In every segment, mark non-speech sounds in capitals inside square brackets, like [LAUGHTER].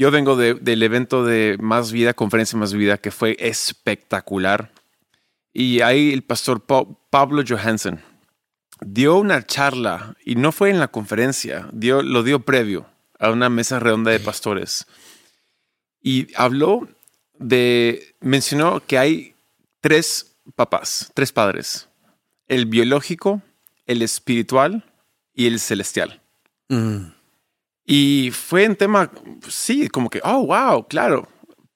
Yo vengo de- del evento de Más Vida, Conferencia Más Vida, que fue espectacular. Y ahí el pastor Pa- Pablo Johansen dio una charla, y no fue en la conferencia, dio, lo dio previo a una mesa redonda de pastores. Y habló de, mencionó que hay tres papás, tres padres, el biológico, el espiritual y el celestial. Mm. Y fue un tema, sí, como que, oh, wow, claro.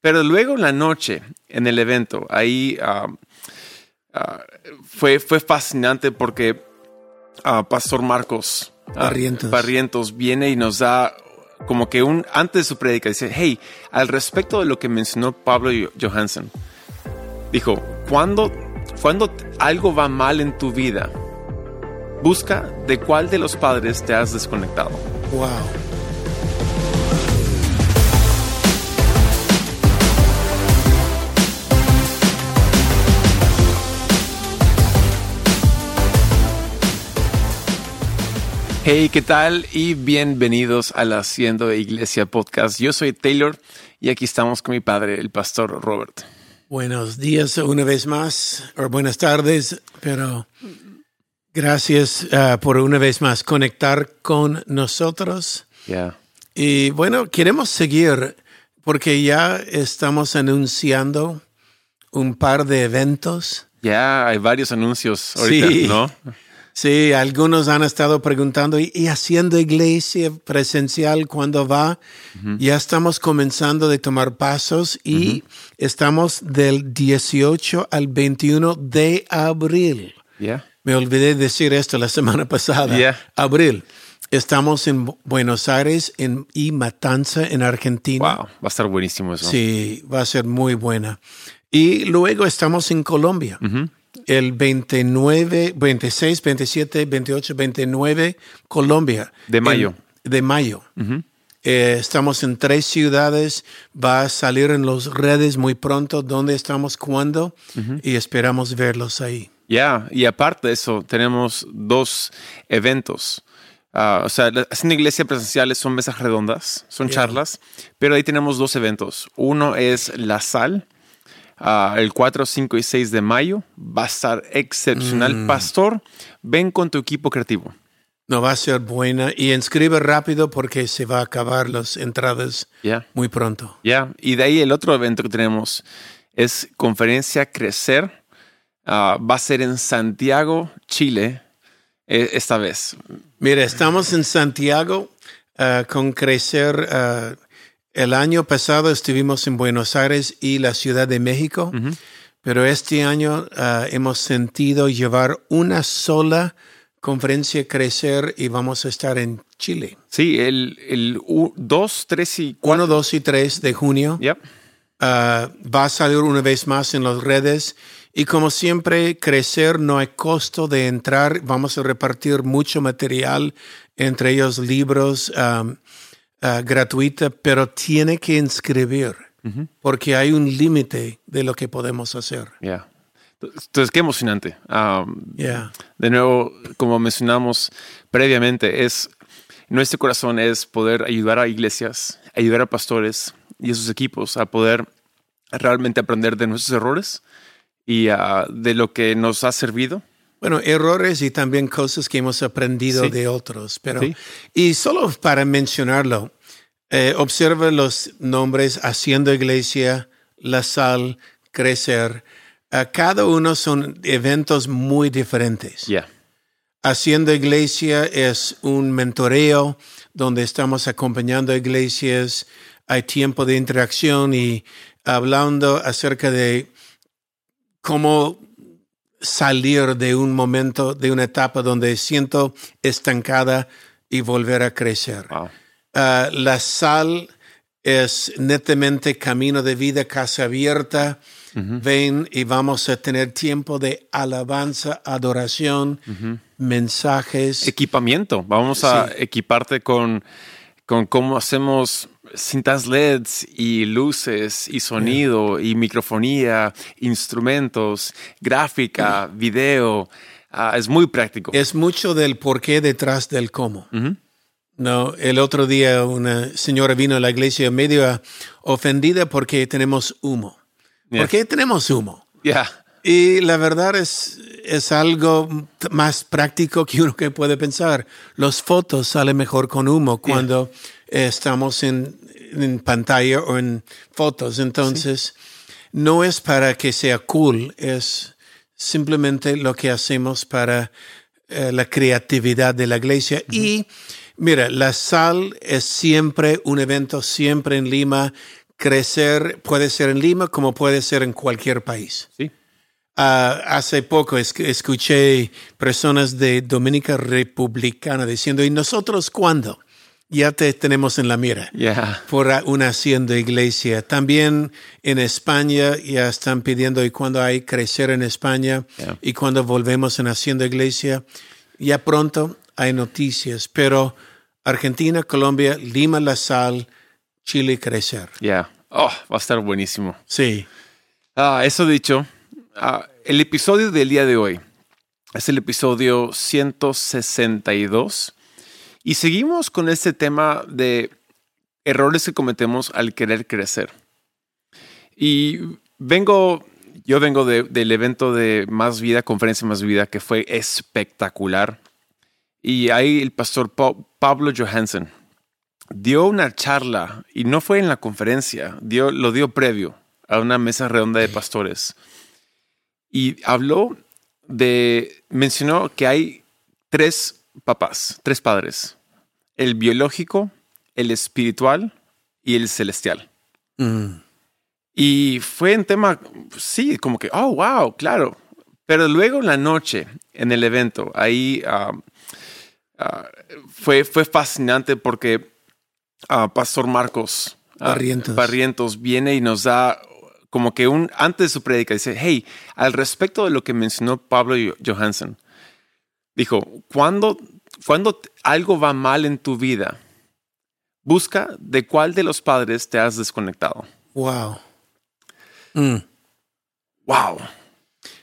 Pero luego en la noche, en el evento, ahí ah, ah, fue, fue fascinante porque ah, Pastor Marcos Barrientos. Barrientos viene y nos da como que un, antes de su prédica, dice, hey, al respecto de lo que mencionó Pablo Jo- Johansen, dijo, cuando, cuando algo va mal en tu vida, busca de cuál de los padres te has desconectado. Wow. Hey, ¿qué tal? Y bienvenidos a la Haciendo Iglesia Podcast. Yo soy Taylor y aquí estamos con mi padre, el pastor Robert. Buenos días una vez más, o buenas tardes, pero gracias ah, por una vez más conectar con nosotros. Ya. Y bueno, queremos seguir porque ya estamos anunciando un par de eventos. Ya hay varios anuncios ahorita, Sí. ¿no? Sí, algunos han estado preguntando, ¿y, haciendo iglesia presencial cuándo va? Ya estamos comenzando de tomar pasos y estamos del 18 al 21 de abril. Ya. Me olvidé decir esto la semana pasada. Yeah. Abril. Estamos en Bu- Buenos Aires en, y Matanza, en Argentina. Wow, va a estar buenísimo eso. Sí, va a ser muy buena. Y luego estamos en Colombia. El 29, 26, 27, 28, 29, Colombia. De mayo. En- de mayo. Eh, estamos en tres ciudades. Va a salir en las redes muy pronto dónde estamos, cuándo. Y esperamos verlos ahí. Ya, y aparte de eso, tenemos dos eventos. Ah, o sea, las haciendo iglesia presenciales son mesas redondas, son charlas, pero ahí tenemos dos eventos. Uno es La Sal, ah, el 4, 5 y 6 de mayo. Va a estar excepcional. Pastor, ven con tu equipo creativo. No va a ser buena. Y inscribe rápido porque se va a acabar las entradas Ya. muy pronto. Ya, y de ahí el otro evento que tenemos es Conferencia Crecer. Ah, va a ser en Santiago, Chile, eh, esta vez. Mira, estamos en Santiago ah, con Crecer. El año pasado estuvimos en Buenos Aires y la Ciudad de México, pero este año ah, hemos sentido llevar una sola conferencia Crecer y vamos a estar en Chile. Sí, el, el 2, 3 y 4. 1, 2 y 3 de junio. Yep. Ah, va a salir una vez más en las redes. Y como siempre, crecer no hay costo de entrar. Vamos a repartir mucho material, entre ellos libros um, ah, gratuita, pero tiene que inscribir porque hay un límite de lo que podemos hacer. Ya. Entonces, qué emocionante. Um, Yeah. De nuevo, como mencionamos previamente, es nuestro corazón es poder ayudar a iglesias, ayudar a pastores y a sus equipos a poder realmente aprender de nuestros errores y ah, de lo que nos ha servido. Bueno, errores y también cosas que hemos aprendido Sí. de otros. Pero, Sí. Y solo para mencionarlo, eh, observa los nombres Haciendo Iglesia, La Sal, Crecer. Eh, cada uno son eventos muy diferentes. Ya. Haciendo Iglesia es un mentoreo donde estamos acompañando a iglesias, hay tiempo de interacción y hablando acerca de cómo salir de un momento, de una etapa donde siento estancada y volver a crecer. Wow. Ah, la sal es netamente camino de vida, casa abierta. Ven y vamos a tener tiempo de alabanza, adoración, mensajes. Equipamiento. Vamos a equiparte con, con cómo hacemos cintas LEDs y luces y sonido y microfonía, instrumentos, gráfica, video. Ah, es muy práctico. Es mucho del por qué detrás del cómo. No, el otro día una señora vino a la iglesia medio ofendida porque tenemos humo. Yeah. ¿Por qué tenemos humo? Yeah. Y la verdad es, es algo más práctico que uno que puede pensar. Los fotos salen mejor con humo cuando eh, estamos en, en pantalla o en fotos. Entonces, no es para que sea cool, es simplemente lo que hacemos para eh, la creatividad de la iglesia. Y mira, la sal es siempre un evento, siempre en Lima. Crecer puede ser en Lima como puede ser en cualquier país. Sí. Ah, hace poco es- escuché personas de Dominica Republicana diciendo, ¿y nosotros cuándo? Ya te tenemos en la mira Yeah. por una hacienda iglesia. También en España ya están pidiendo, ¿y cuándo hay crecer en España? Yeah. Y cuando volvemos en hacienda iglesia, ya pronto hay noticias. Pero Argentina, Colombia, Lima, La Sal, Chile, crecer. Yeah. Oh, va a estar buenísimo. Sí. Ah, eso dicho, ah, el episodio del día de hoy es el episodio 162 y seguimos con este tema de errores que cometemos al querer crecer. Y vengo, yo vengo de- del evento de Más Vida, Conferencia Más Vida, que fue espectacular. Y ahí el pastor Pa- Pablo Johansen dio una charla y no fue en la conferencia, dio, lo dio previo a una mesa redonda de pastores. Y habló de, mencionó que hay tres papás, tres padres, el biológico, el espiritual y el celestial. Mm. Y fue en tema, sí, como que, oh, wow, claro. Pero luego en la noche, en el evento, ahí ah, ah, fue, fue fascinante porque ah, Pastor Marcos ah, Barrientos. Barrientos viene y nos da como que un, antes de su prédica, dice, hey, al respecto de lo que mencionó Pablo Jo- Johansen, dijo, cuando, cuando algo va mal en tu vida, busca de cuál de los padres te has desconectado. Wow. Mm. Wow.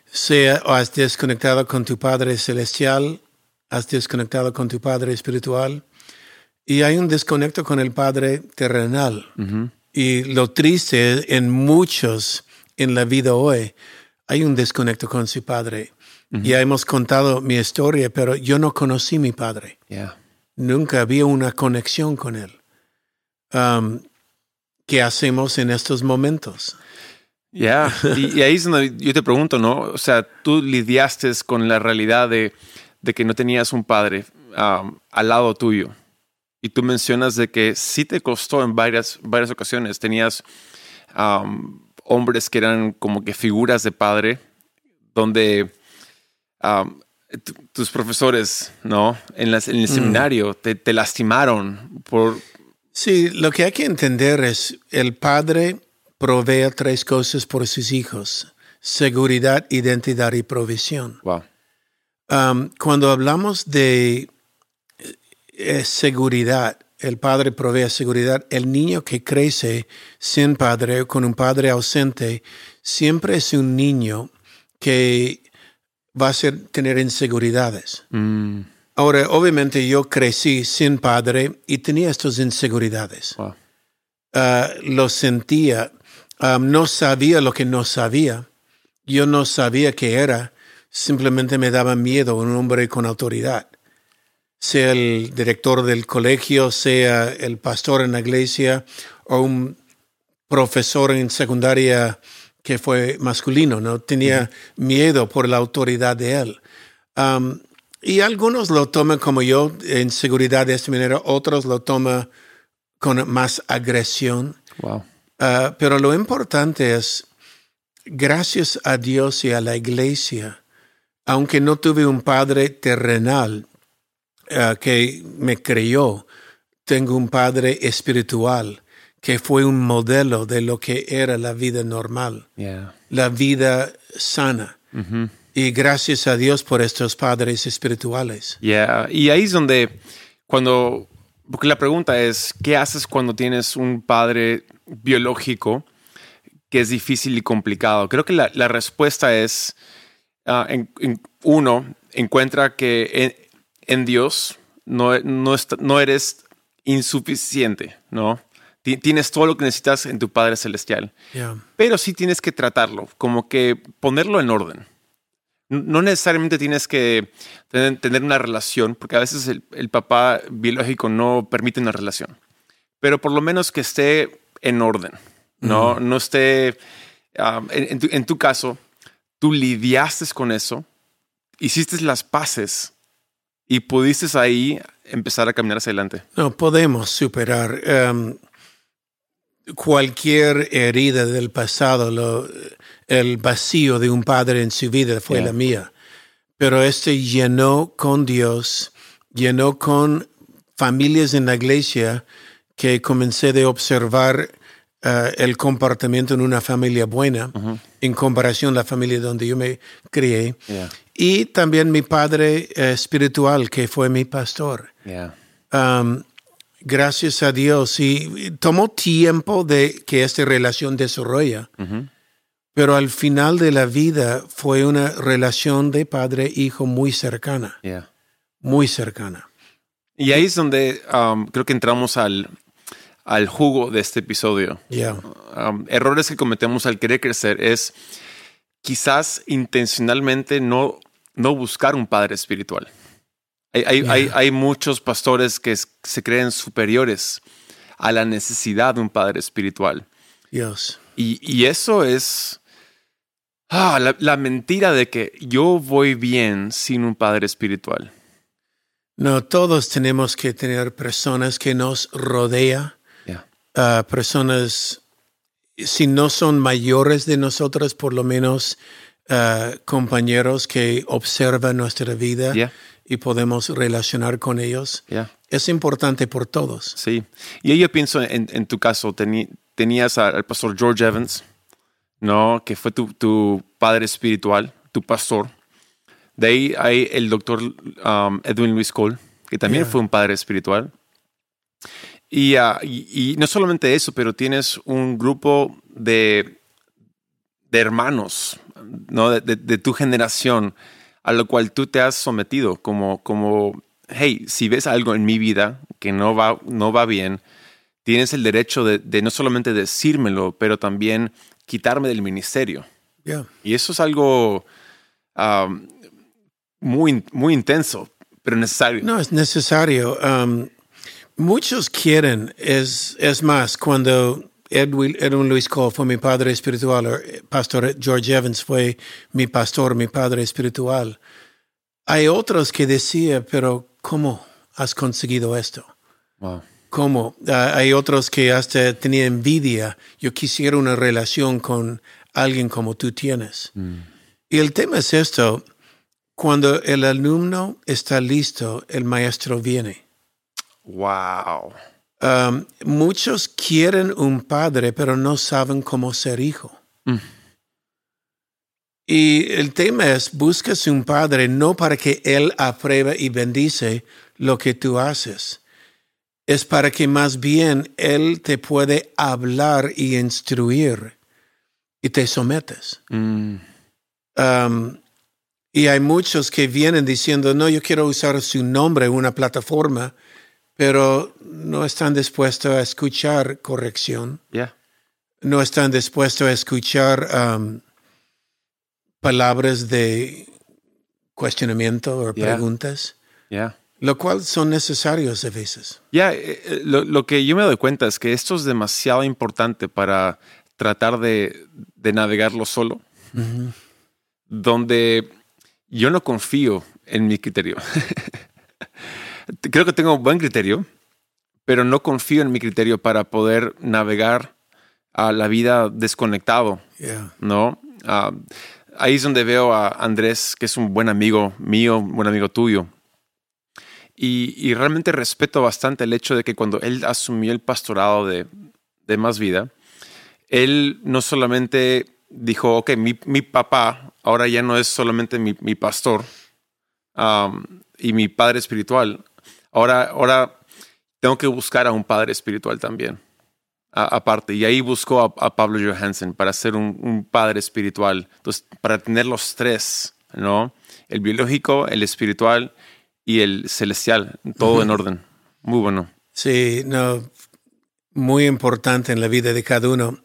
Sea o has desconectado con tu Padre Celestial, has desconectado con tu Padre Espiritual, y hay un desconecto con el Padre terrenal. Y lo triste en muchos en la vida hoy, hay un desconecto con su Padre. Ya hemos contado mi historia, pero yo no conocí mi Padre. Yeah. Nunca había una conexión con Él. Um, ¿Qué hacemos en estos momentos? Ya, [LAUGHS] y, y ahí es donde yo te pregunto, ¿no? O sea, tú lidiaste con la realidad de, de que no tenías un padre um, al lado tuyo. Y tú mencionas de que sí te costó en varias, varias ocasiones. Tenías um, hombres que eran como que figuras de padre, donde um, tu- tus profesores, ¿no? En, las- en el seminario te, te lastimaron por... Sí, lo que hay que entender es el padre provee tres cosas por sus hijos: seguridad, identidad y provisión. Wow. Um, cuando hablamos de eh, seguridad, el padre provee seguridad. El niño que crece sin padre o con un padre ausente siempre es un niño que va a ser, tener inseguridades. Mm, Ahora, obviamente yo crecí sin padre y tenía estas inseguridades. wow. Ah, lo sentía, um, no sabía lo que no sabía. Yo no sabía qué era, simplemente me daba miedo un hombre con autoridad. Sea el director del colegio, sea el pastor en la iglesia o un profesor en secundaria que fue masculino, ¿no? Tenía miedo por la autoridad de él. Um, y algunos lo toman como yo, en seguridad de esta manera, otros lo toman con más agresión. Wow. Ah, pero lo importante es, gracias a Dios y a la iglesia, aunque no tuve un padre terrenal ah, que me creyó, tengo un padre espiritual que fue un modelo de lo que era la vida normal, Yeah. la vida sana. Y gracias a Dios por estos padres espirituales. Yeah, y ahí es donde cuando porque la pregunta es ¿qué haces cuando tienes un padre biológico que es difícil y complicado? Creo que la, la respuesta es ah, en- en- uno encuentra que en, en Dios no, no, eres insuficiente, ¿no? Ti- Tienes todo lo que necesitas en tu Padre Celestial, Yeah. pero sí tienes que tratarlo, como que ponerlo en orden. No necesariamente tienes que tener, una relación, porque a veces el, el papá biológico no permite una relación, pero por lo menos que esté en orden, no, no esté, um, en, en tu, en tu caso, tú lidiaste con eso, hiciste las paces y pudiste ahí empezar a caminar hacia adelante. No, podemos superar em, cualquier herida del pasado. Lo- el vacío de un padre en su vida fue Yeah. la mía. Pero este llenó con Dios, llenó con familias en la iglesia que comencé de observar eh, el comportamiento en una familia buena en comparación a la familia donde yo me crié. Yeah. Y también mi padre eh, espiritual, que fue mi pastor. Yeah. Um, gracias a Dios. Y tomó tiempo de que esta relación desarrolla, pero al final de la vida fue una relación de padre-hijo muy cercana, Yeah. muy cercana. Y ahí es donde um, creo que entramos al, al jugo de este episodio. Um, errores que cometemos al querer crecer es quizás intencionalmente no, no buscar un padre espiritual. Hay, hay, hay, hay muchos pastores que se creen superiores a la necesidad de un padre espiritual. Dios. Y, y eso es ah, la, la mentira de que yo voy bien sin un padre espiritual. No, todos tenemos que tener personas que nos rodea, Personas, si no son mayores de nosotros, por lo menos compañeros que observan nuestra vida Yeah. y podemos relacionar con ellos. Yeah. Es importante por todos. Sí. Y yo pienso en, en tu caso, tenías al pastor George Evans, ¿no? Que fue tu, tu padre espiritual, tu pastor. De ahí hay el doctor um, Edwin Luis Cole, que también Yeah. fue un padre espiritual. Y, ah, y- y no solamente eso, pero tienes un grupo de, de hermanos, ¿no? De, de- de tu generación, a lo cual tú te has sometido como, como, hey, si ves algo en mi vida que no va, no va bien, tienes el derecho de, de no solamente decírmelo, pero también quitarme del ministerio. Yeah. Y eso es algo um, muy, muy intenso, pero necesario. No, es necesario. Um, muchos quieren, es, es más, cuando Edwin, Edwin Luis Cole fue mi padre espiritual, o eh, pastor George Evans fue mi pastor, mi padre espiritual. Hay otros que decían, pero ¿cómo has conseguido esto? Wow. ¿Cómo? Ah, hay otros que hasta tenía envidia. Yo quisiera una relación con alguien como tú tienes. Y el tema es esto. Cuando el alumno está listo, el maestro viene. Wow. Um, muchos quieren un padre, pero no saben cómo ser hijo. Mm. Y el tema es, buscas un padre no para que él apruebe y bendice lo que tú haces. Es para que más bien él te puede hablar y instruir y te sometes. Mm. Um, y hay muchos que vienen diciendo, no, yo quiero usar su nombre una plataforma, pero no están dispuestos a escuchar corrección, Yeah. no están dispuestos a escuchar um, palabras de cuestionamiento o Yeah. preguntas, Yeah. lo cual son necesarios a veces. Ya, eh, eh, lo, lo que yo me doy cuenta es que esto es demasiado importante para tratar de, de navegarlo solo, donde yo no confío en mi criterio. [LAUGHS] Creo que tengo buen criterio, pero no confío en mi criterio para poder navegar a la vida desconectado, Yeah. ¿no? Ah, ahí es donde veo a Andrés, que es un buen amigo mío, un buen amigo tuyo. Y, y realmente respeto bastante el hecho de que cuando él asumió el pastorado de, de Más Vida, él no solamente dijo, ok, mi, mi papá ahora ya no es solamente mi, mi pastor um, y mi padre espiritual, ahora, ahora tengo que buscar a un padre espiritual también, aparte. Y ahí buscó a, a Pablo Johansen para ser un, un padre espiritual, entonces para tener los tres, ¿no? El biológico, el espiritual y el celestial, todo en orden. Muy bueno. Sí, no, muy importante en la vida de cada uno.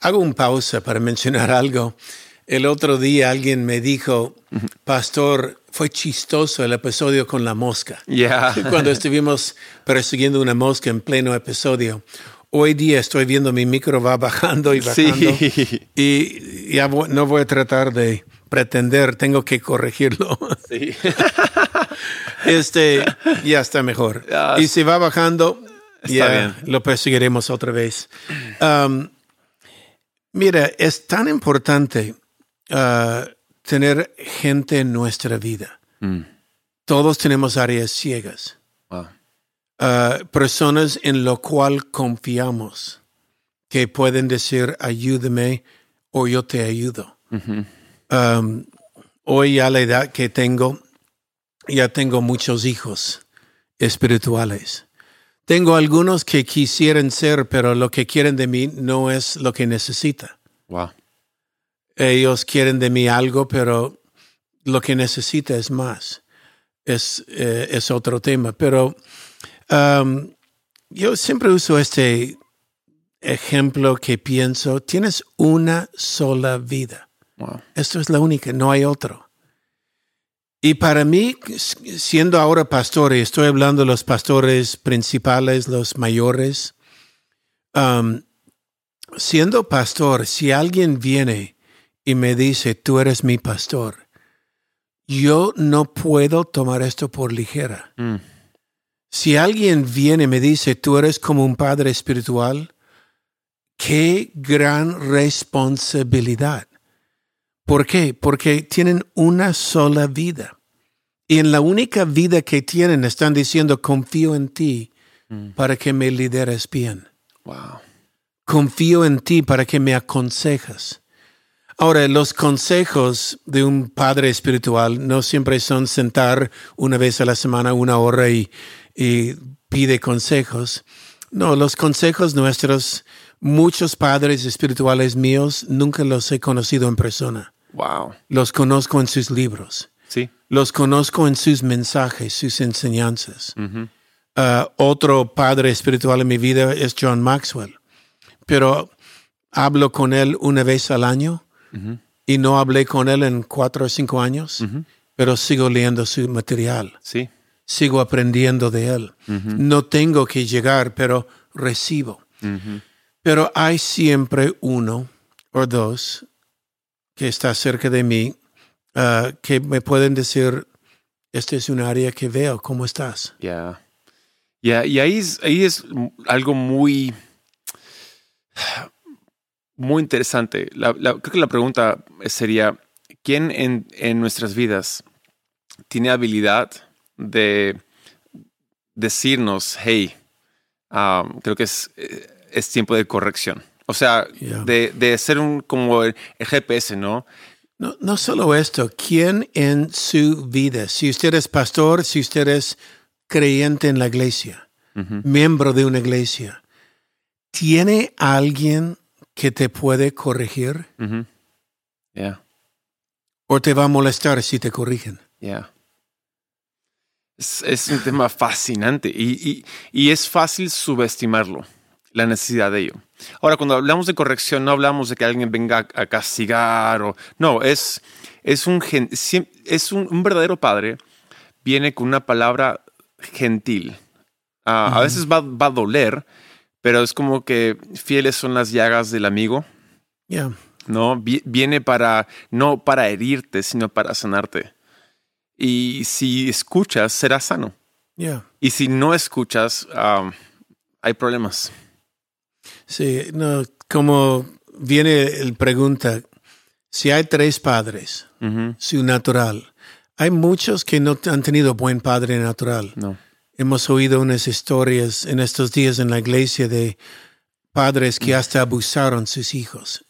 Hago un pausa para mencionar algo. El otro día alguien me dijo, pastor, fue chistoso el episodio con la mosca. Yeah. [LAUGHS] Cuando estuvimos persiguiendo una mosca en pleno episodio. Hoy día estoy viendo mi micro va bajando y bajando. Sí. [LAUGHS] Y ya no voy a tratar de pretender, tengo que corregirlo. Sí. [LAUGHS] Este ya está mejor. Y si va bajando, Está ya bien. lo perseguiremos otra vez. Um, mira, es tan importante uh, tener gente en nuestra vida. Mm. Todos tenemos áreas ciegas. Wow. Uh, personas en lo cual confiamos que pueden decir ayúdame o yo te ayudo. Um, hoy a la edad que tengo, ya tengo muchos hijos espirituales. Tengo algunos que quisieran ser, pero lo que quieren de mí no es lo que necesita. Wow. Ellos quieren de mí algo, pero lo que necesita es más. Es, eh, es otro tema. Pero um, yo siempre uso este ejemplo que pienso, tienes una sola vida. Wow. Esto es la única, no hay otro. Y para mí, siendo ahora pastor, y estoy hablando de los pastores principales, los mayores, um, siendo pastor, si alguien viene y me dice, tú eres mi pastor, yo no puedo tomar esto por ligera. Mm. Si alguien viene y me dice, tú eres como un padre espiritual, qué gran responsabilidad. ¿Por qué? Porque tienen una sola vida. Y en la única vida que tienen están diciendo, confío en ti Mm. para que me lideres bien. Wow. Confío en ti para que me aconsejas. Ahora, los consejos de un padre espiritual no siempre son sentar una vez a la semana, una hora y, y pide consejos. No, los consejos nuestros, muchos padres espirituales míos, nunca los he conocido en persona. Wow. Los conozco en sus libros. Sí. Los conozco en sus mensajes, sus enseñanzas. Uh, otro padre espiritual en mi vida es John Maxwell, pero hablo con él una vez al año Ujú. y no hablé con él en cuatro o cinco años, Ujú. pero sigo leyendo su material, Sí. sigo aprendiendo de él. Ujú. No tengo que llegar, pero recibo. Pero hay siempre uno o dos que está cerca de mí uh, que me pueden decir, este es un área que veo, ¿cómo estás? Ya. Ya, y ahí es, ahí es algo muy, muy interesante. La- la- creo que la pregunta sería, ¿quién en, en nuestras vidas tiene habilidad de decirnos, hey, um, creo que es, eh, es tiempo de corrección? O sea, de, de ser un como el, el GPS, ¿no? No, no solo esto, ¿quién en su vida, si usted es pastor, si usted es creyente en la iglesia, miembro de una iglesia, ¿tiene alguien que te puede corregir. Ya. o te va a molestar si te corrigen? Ya. Es, es un tema fascinante y, y- y es fácil subestimarlo, la necesidad de ello. Ahora, cuando hablamos de corrección, no hablamos de que alguien venga a, castigar o... No, es, es, un, gen- es un, un verdadero padre, viene con una palabra gentil. Ah, A veces va, va a doler, pero es como que fieles son las llagas del amigo. Ya, ¿no? Vi- Viene para, no para herirte, sino para sanarte. Y si escuchas, serás sano. ya. Y si no escuchas, um, hay problemas. Sí, no, como viene el pregunta, si hay tres padres, Ujú. su natural, hay muchos que no han tenido buen padre natural. No. Hemos oído unas historias en estos días en la iglesia de padres que hasta abusaron sus hijos.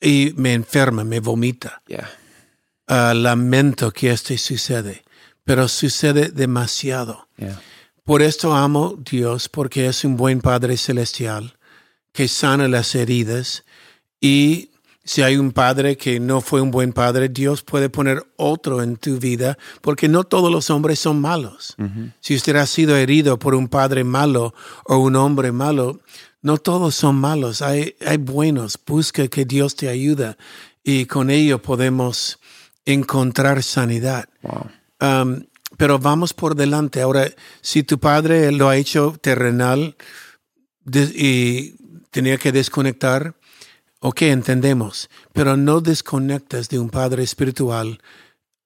Y me enferma, me vomita. Ah, lamento que esto sucede, pero sucede demasiado. Por esto amo Dios, porque es un buen Padre celestial que sana las heridas y Si hay un padre que no fue un buen padre, Dios puede poner otro en tu vida, porque no todos los hombres son malos. Si usted ha sido herido por un padre malo o un hombre malo, no todos son malos, hay, hay buenos. Busca que Dios te ayuda y con ello podemos encontrar sanidad. Wow. Um, pero vamos por delante. Ahora, si tu padre lo ha hecho terrenal y tenía que desconectar, ok, entendemos, pero no desconectas de un padre espiritual,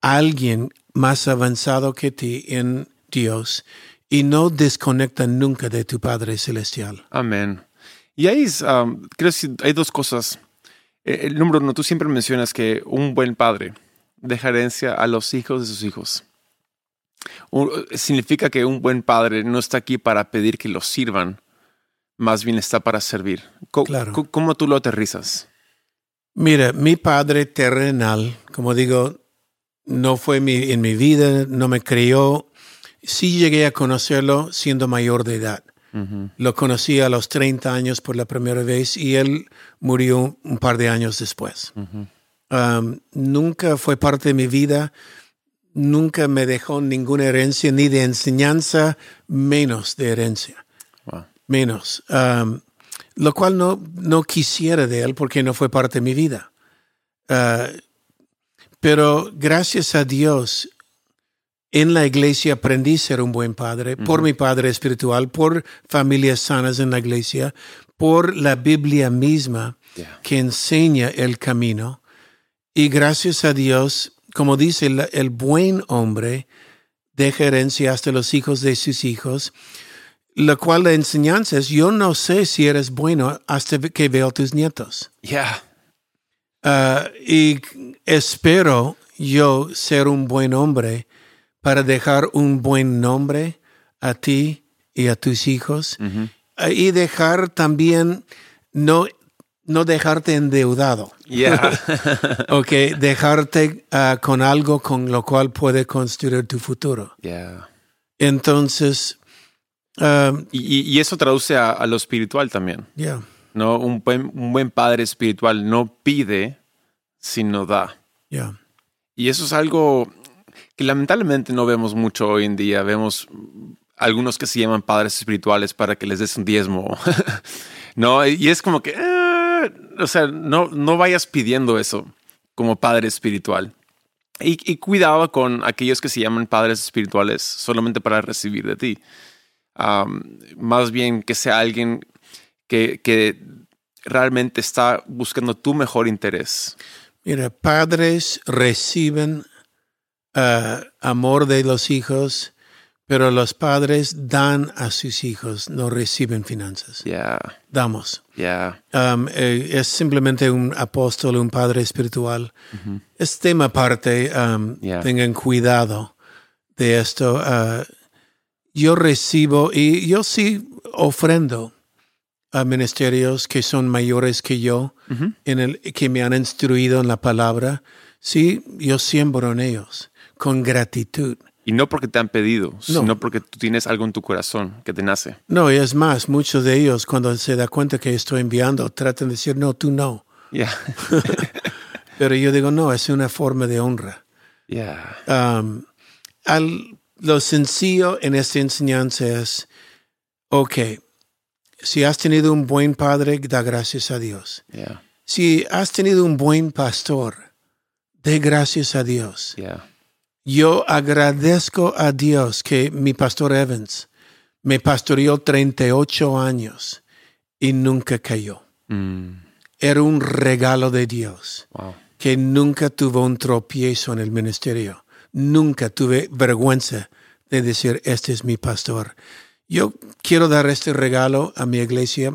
alguien más avanzado que ti en Dios, y no desconecta nunca de tu Padre Celestial. Amén. Y ahí creo que hay dos cosas. Eh, El número uno, tú siempre mencionas que un buen padre deja herencia a los hijos de sus hijos. Significa que un buen padre no está aquí para pedir que los sirvan, más bien está para servir. Claro. ¿Cómo tú lo aterrizas? Mira, mi Padre terrenal, como digo, no fue mi, en mi vida, no me crió. Sí llegué a conocerlo siendo mayor de edad. Lo conocí a los 30 años por la primera vez y él murió un par de años después. Um, nunca fue parte de mi vida, nunca me dejó ninguna herencia, ni de enseñanza, menos de herencia, Wow. Menos. Um, lo cual no, no quisiera de él porque no fue parte de mi vida. Uh, pero gracias a Dios, en la iglesia aprendí a ser un buen padre, por mi padre espiritual, por familias sanas en la iglesia, por la Biblia misma Yeah. que enseña el camino. Y gracias a Dios, como dice el, el buen hombre, deja herencia hasta los hijos de sus hijos, lo cual la enseñanza es, yo no sé si eres bueno hasta que veo tus nietos. Yeah. Ah, y espero yo ser un buen hombre para dejar un buen nombre a ti y a tus hijos Ujú. Ah, y dejar también no, no dejarte endeudado. Yeah. [LAUGHS] Ok, dejarte ah, con algo con lo cual puede construir tu futuro. yeah. Entonces, ah, Y, y- eso traduce a, a lo espiritual también. ya, ¿no? Un buen, un buen padre espiritual no pide, sino da. ya, Y eso es algo que lamentablemente no vemos mucho hoy en día. Vemos algunos que se llaman padres espirituales para que les des un diezmo. [LAUGHS] no, y es como que, eh, o sea, no, no vayas pidiendo eso como padre espiritual. Y, y cuidado con aquellos que se llaman padres espirituales solamente para recibir de ti. Más bien que sea alguien que, que realmente está buscando tu mejor interés. Mira, padres reciben ah, amor de los hijos, pero los padres dan a sus hijos, no reciben finanzas. Ya, Damos. ya. Um, eh, es simplemente un apóstol, un padre espiritual. Es tema aparte. um, Yeah. Tengan cuidado de esto. Uh, yo recibo y yo sí ofrendo a ministerios que son mayores que yo, en el, que me han instruido en la palabra. Sí, yo siembro en ellos con gratitud. Y no porque te han pedido, No. sino porque tú tienes algo en tu corazón que te nace. No, y es más, muchos de ellos cuando se da cuenta que estoy enviando, tratan de decir, no, tú no. Ya, [LAUGHS] Pero yo digo, no, es una forma de honra. Um, al- lo sencillo en esta enseñanza es, ok, si has tenido un buen padre, da gracias a Dios. Si has tenido un buen pastor, dé gracias a Dios. Yo agradezco a Dios que mi pastor Evans me pastoreó 38 años y nunca cayó. Mm, Era un regalo de Dios. wow. que nunca tuvo un tropiezo en el ministerio. Nunca tuve vergüenza de decir, este es mi pastor. Yo quiero dar este regalo a mi iglesia.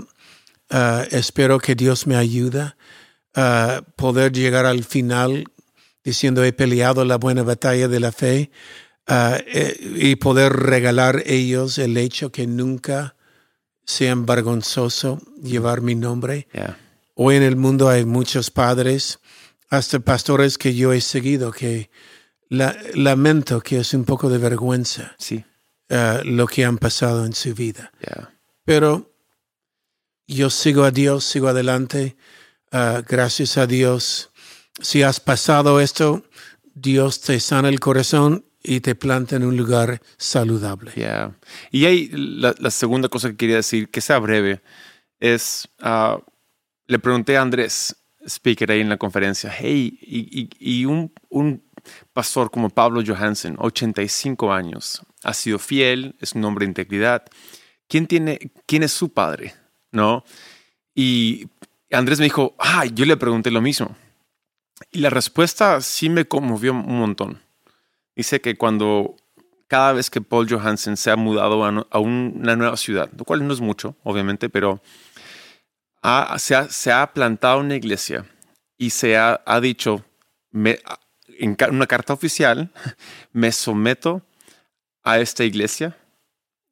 Ah, espero que Dios me ayude a poder llegar al final diciendo he peleado la buena batalla de la fe ah, eh, y poder regalar ellos el hecho que nunca sean vergonzoso llevar mi nombre. Hoy en el mundo hay muchos padres, hasta pastores que yo he seguido, que la- lamento que es un poco de vergüenza sí, eh, lo que han pasado en su vida. ya. Pero yo sigo a Dios, sigo adelante. Ah, gracias a Dios. Si has pasado esto, Dios te sana el corazón y te planta en un lugar saludable. Yeah. Y ahí la, la segunda cosa que quería decir, que sea breve, es, ah, le pregunté a Andrés, speaker ahí en la conferencia, hey, y, y- y un, un pastor como Pablo Johansen, 85 años, ha sido fiel, es un hombre de integridad. ¿Quién, tiene, quién es su padre? ¿No? Y Andrés me dijo, ah, yo le pregunté lo mismo. Y la respuesta sí me conmovió un montón. Dice que cuando cada vez que Paul Johansen se ha mudado a, una nueva ciudad, lo cual no es mucho, obviamente, pero ha- se, ha, se ha plantado una iglesia y se ha, ha dicho me- en una carta oficial, me someto a esta iglesia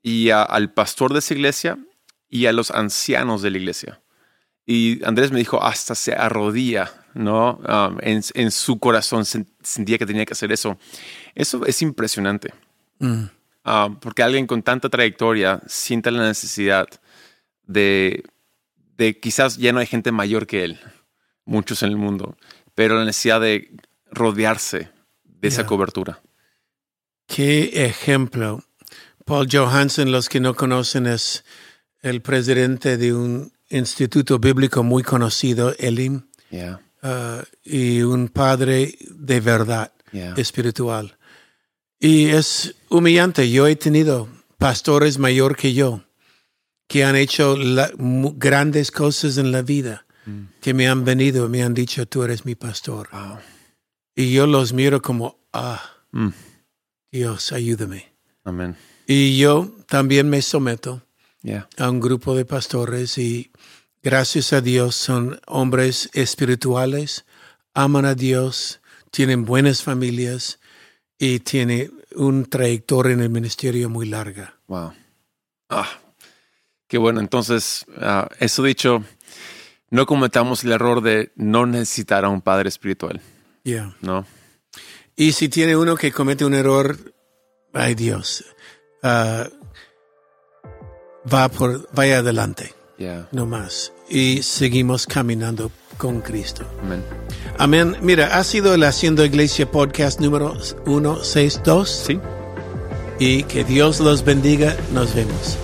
y a- al pastor de esa iglesia y a los ancianos de la iglesia. Y Andrés me dijo, hasta se arrodilla, ¿no? Um, en, en su corazón sen- sentía que tenía que hacer eso. Eso es impresionante. Mm. Ah, porque alguien con tanta trayectoria sienta la necesidad de, de quizás ya no hay gente mayor que él, muchos en el mundo, pero la necesidad de rodearse de esa cobertura. Qué ejemplo. Paul Johansen, los que no conocen, es el presidente de un instituto bíblico muy conocido, Elim, Yeah, ah, y un padre de verdad yeah, espiritual. Y es humillante. Yo he tenido pastores mayor que yo que han hecho la- grandes cosas en la vida, Mm. que me han venido y me han dicho, tú eres mi pastor. Wow. Y yo los miro como, ah, Mm. Dios, ayúdame. Amén. Y yo también me someto Yeah. a un grupo de pastores y gracias a Dios son hombres espirituales, aman a Dios, tienen buenas familias y tienen un trayectoria en el ministerio muy larga. Wow. Ah, qué bueno. Entonces, ah, eso dicho, no cometamos el error de no necesitar a un padre espiritual, Yeah. ¿no? Y si tiene uno que comete un error, ay Dios, ah, va por, vaya adelante, Yeah. no más. Y seguimos caminando con Cristo. Amén. Amén. Mira, ha sido el Haciendo Iglesia podcast número 162 Sí. y que Dios los bendiga. Nos vemos.